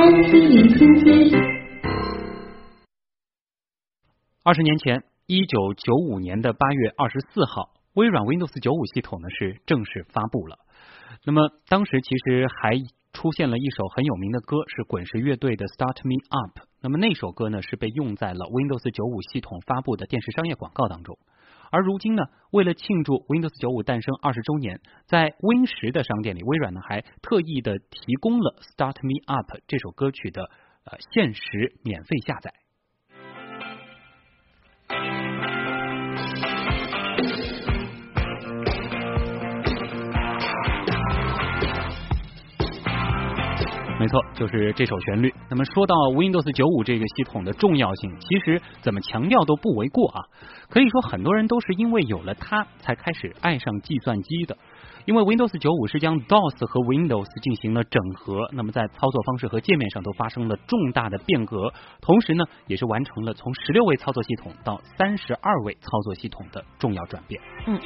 IT 离心机。二十年前，一九九五年的八月二十四号，微软 Windows 九五系统呢是正式发布了。那么当时其实还出现了一首很有名的歌，是滚石乐队的《Start Me Up》。那么那首歌呢是被用在了 Windows 九五系统发布的电视商业广告当中。而如今呢，为了庆祝 Windows 九五诞生二十周年，在 Win 十的商店里，微软呢还特意的提供了《Start Me Up》这首歌曲的呃限时免费下载。没错，就是这首旋律。那么说到 Windows 九五这个系统的重要性，其实怎么强调都不为过啊。可以说，很多人都是因为有了它，才开始爱上计算机的。因为 Windows 九五是将 DOS 和 Windows 进行了整合，那么在操作方式和界面上都发生了重大的变革，同时呢，也是完成了从十六位操作系统到三十二位操作系统的重要转变。嗯。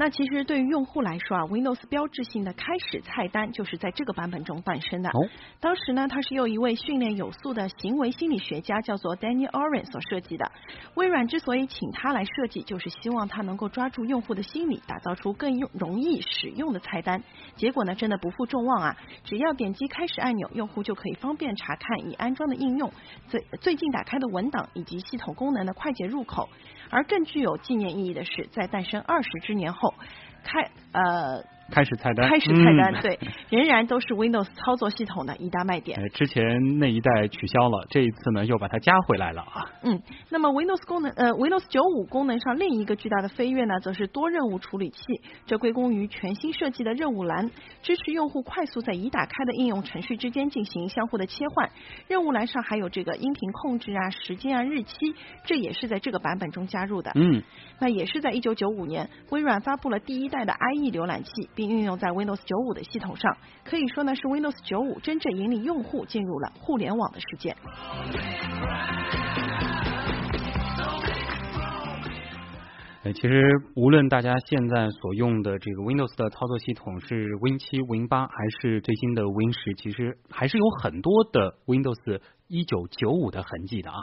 那其实对于用户来说啊，Windows 标志性的开始菜单就是在这个版本中诞生的。哦。当时呢，它是由一位训练有素的行为心理学家叫做 Danny Oren 所设计的。微软之所以请他来设计，就是希望他能够抓住用户的心理，打造出更用容易使用的菜单。结果呢，真的不负众望啊！只要点击开始按钮，用户就可以方便查看已安装的应用、最最近打开的文档以及系统功能的快捷入口。而更具有纪念意义的是，在诞生二十之年后，开呃。开始菜单，开始菜单，对，仍然都是 Windows 操作系统的一大卖点。之前那一代取消了，这一次呢又把它加回来了啊。嗯，那么 Windows 功能，呃，Windows 九五功能上另一个巨大的飞跃呢，则是多任务处理器。这归功于全新设计的任务栏，支持用户快速在已打开的应用程序之间进行相互的切换。任务栏上还有这个音频控制啊、时间啊、日期，这也是在这个版本中加入的。嗯，那也是在一九九五年，微软发布了第一代的 IE 浏览器。并运用在 Windows 九五的系统上，可以说呢是 Windows 九五真正引领用户进入了互联网的世界。其实无论大家现在所用的这个 Windows 的操作系统是 Win 七、Win 八，还是最新的 Win 十，其实还是有很多的 Windows 一九九五的痕迹的啊。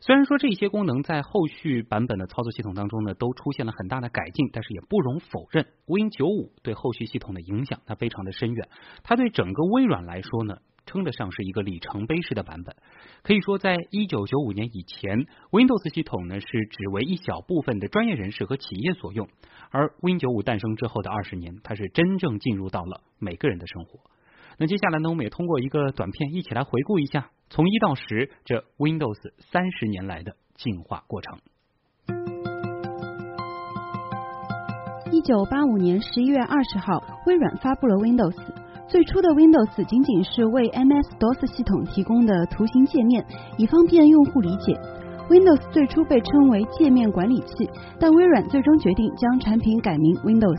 虽然说这些功能在后续版本的操作系统当中呢，都出现了很大的改进，但是也不容否认，Win 九五对后续系统的影响它非常的深远。它对整个微软来说呢。称得上是一个里程碑式的版本。可以说，在一九九五年以前，Windows 系统呢是只为一小部分的专业人士和企业所用，而 Win 九五诞生之后的二十年，它是真正进入到了每个人的生活。那接下来呢，我们也通过一个短片一起来回顾一下从一到十这 Windows 三十年来的进化过程。一九八五年十一月二十号，微软发布了 Windows。最初的 Windows 仅仅是为 MS-DOS 系统提供的图形界面，以方便用户理解。Windows 最初被称为界面管理器，但微软最终决定将产品改名 Windows。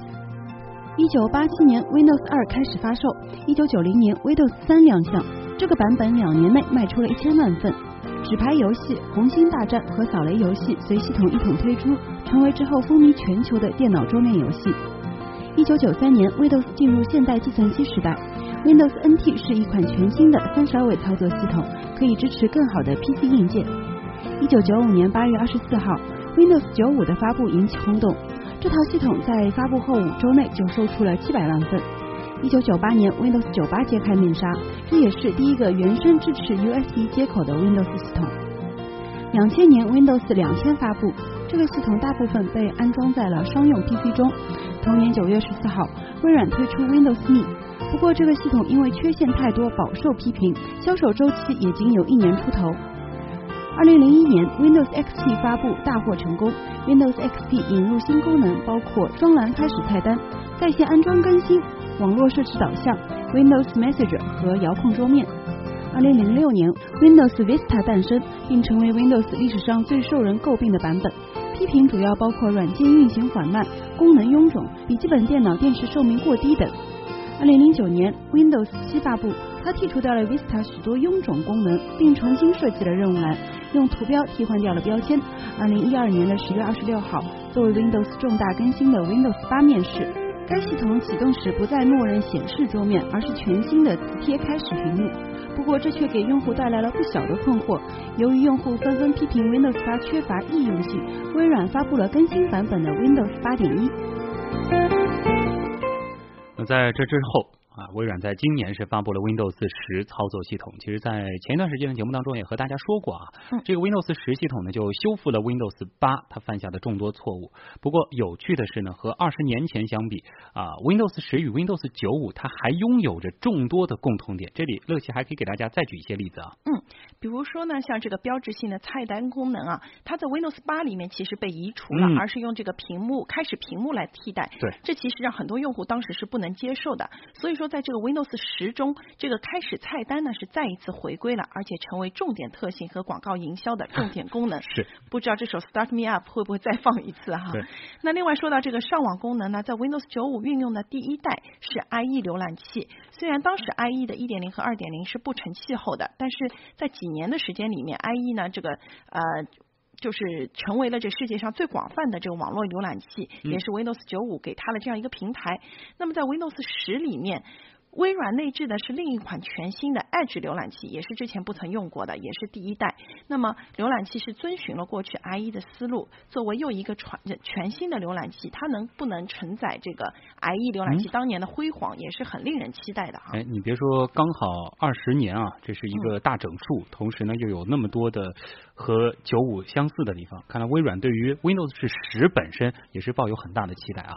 一九八七年，Windows 二开始发售，一九九零年，Windows 三亮相。这个版本两年内卖出了一千万份。纸牌游戏《红星大战》和扫雷游戏随系统一同推出，成为之后风靡全球的电脑桌面游戏。一九九三年，Windows 进入现代计算机时代。Windows NT 是一款全新的三十二位操作系统，可以支持更好的 PC 硬件。一九九五年八月二十四号，Windows 九五的发布引起轰动。这套系统在发布后五周内就售出了七百万份。一九九八年，Windows 九八揭开面纱，这也是第一个原生支持 USB 接口的 Windows 系统。两千年，Windows 两千发布，这个系统大部分被安装在了商用 PC 中。同年九月十四号，微软推出 Windows Me，不过这个系统因为缺陷太多，饱受批评，销售周期也仅有一年出头。二零零一年，Windows XP 发布大获成功，Windows XP 引入新功能，包括双栏开始菜单、在线安装更新、网络设置导向、Windows Messenger 和遥控桌面。二零零六年，Windows Vista 诞生，并成为 Windows 历史上最受人诟病的版本。批评主要包括软件运行缓慢、功能臃肿、笔记本电脑电池寿命过低等。二零零九年，Windows 七发布，它剔除掉了 Vista 许多臃肿功能，并重新设计了任务栏，用图标替换掉了标签。二零一二年的十月二十六号，作为 Windows 重大更新的 Windows 八面世。该系统启动时不再默认显示桌面，而是全新的磁贴开始屏幕。不过这却给用户带来了不小的困惑。由于用户纷纷批评 Windows 8缺乏易用性，微软发布了更新版本的 Windows 8.1。那在这之后。啊，微软在今年是发布了 Windows 十操作系统。其实，在前一段时间的节目当中也和大家说过啊，这个 Windows 十系统呢就修复了 Windows 八它犯下的众多错误。不过有趣的是呢，和二十年前相比啊，Windows 十与 Windows 九五它还拥有着众多的共同点。这里乐奇还可以给大家再举一些例子啊。嗯，比如说呢，像这个标志性的菜单功能啊，它在 Windows 八里面其实被移除了，而是用这个屏幕开始屏幕来替代。对，这其实让很多用户当时是不能接受的。所以说，在这个 Windows 十中，这个开始菜单呢是再一次回归了，而且成为重点特性和广告营销的 重点功能。是，不知道这首 Start Me Up 会不会再放一次哈？那另外说到这个上网功能呢，在 Windows 九五运用的第一代是 IE 浏览器，虽然当时 IE 的一点零和二点零是不成气候的，但是在几年的时间里面，IE 呢这个呃。就是成为了这世界上最广泛的这个网络浏览器，也是 Windows 九五给它的这样一个平台。那么在 Windows 十里面。微软内置的是另一款全新的 Edge 浏览器，也是之前不曾用过的，也是第一代。那么浏览器是遵循了过去 IE 的思路，作为又一个全全新的浏览器，它能不能承载这个 IE 浏览器当年的辉煌，也是很令人期待的哈。哎，你别说，刚好二十年啊，这是一个大整数，同时呢又有那么多的和九五相似的地方。看来微软对于 Windows 十本身也是抱有很大的期待啊。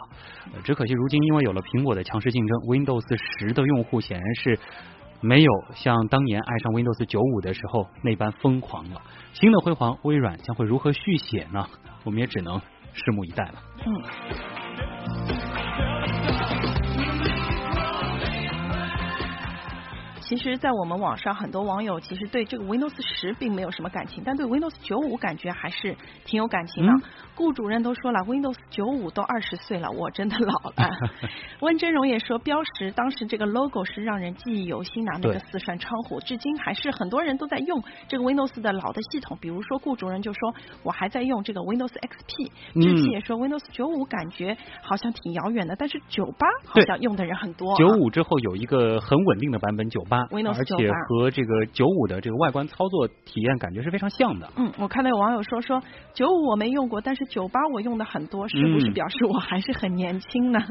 只可惜如今因为有了苹果的强势竞争，Windows 十的用户显然是没有像当年爱上 Windows 九五的时候那般疯狂了。新的辉煌，微软将会如何续写呢？我们也只能拭目以待了。嗯。其实，在我们网上，很多网友其实对这个 Windows 十并没有什么感情，但对 Windows 九五感觉还是挺有感情的。顾主任都说了，Windows 九五都二十岁了，我真的老了。温峥嵘也说，标识当时这个 logo 是让人记忆犹新的，那个四扇窗户，至今还是很多人都在用这个 Windows 的老的系统。比如说，顾主任就说，我还在用这个 Windows XP。志奇也说，Windows 九五感觉好像挺遥远的，但是九八好像用的人很多。九五之后有一个很稳定的版本，九八。而且和这个九五的这个外观操作体验感觉是非常像的。嗯，我看到有网友说说九五我没用过，但是九八我用的很多，是不是表示我还是很年轻呢？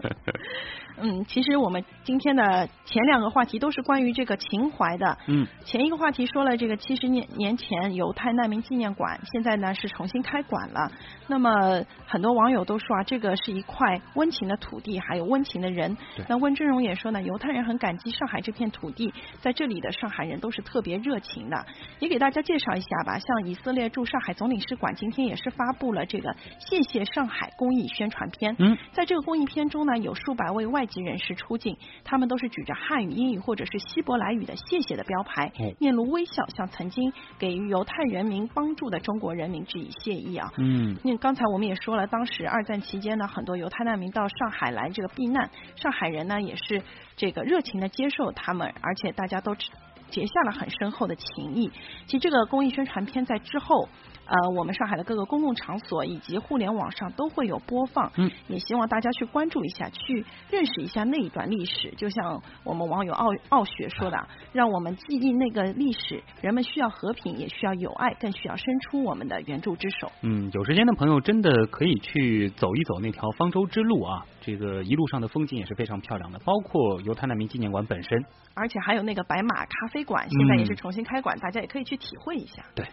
嗯，其实我们今天的前两个话题都是关于这个情怀的。嗯，前一个话题说了这个七十年年前犹太难民纪念馆，现在呢是重新开馆了。那么很多网友都说啊，这个是一块温情的土地，还有温情的人。那温峥嵘也说呢，犹太人很感激上海这片土地，在这里的上海人都是特别热情的。也给大家介绍一下吧，像以色列驻上海总领事馆今天也是发布了这个谢谢上海公益宣传片。嗯，在这个公益片中呢，有数百位外籍人士出镜，他们都是举着汉语、英语或者是希伯来语的“谢谢”的标牌，面露微笑，向曾经给予犹太人民帮助的中国人民致以谢意啊。嗯，那刚才我们也说了，当时二战期间呢，很多犹太难民到上海来这个避难，上海人呢也是这个热情的接受他们，而且大家都知结下了很深厚的情谊。其实这个公益宣传片在之后。呃，我们上海的各个公共场所以及互联网上都会有播放，嗯，也希望大家去关注一下，去认识一下那一段历史。就像我们网友傲傲雪说的，让我们记忆那个历史。人们需要和平，也需要友爱，更需要伸出我们的援助之手。嗯，有时间的朋友真的可以去走一走那条方舟之路啊，这个一路上的风景也是非常漂亮的，包括犹太难民纪念馆本身，而且还有那个白马咖啡馆，现在也是重新开馆，大家也可以去体会一下。对。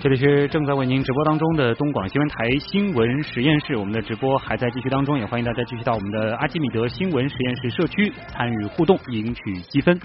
这里是正在为您直播当中的东广新闻台新闻实验室，我们的直播还在继续当中，也欢迎大家继续到我们的阿基米德新闻实验室社区参与互动，赢取积分。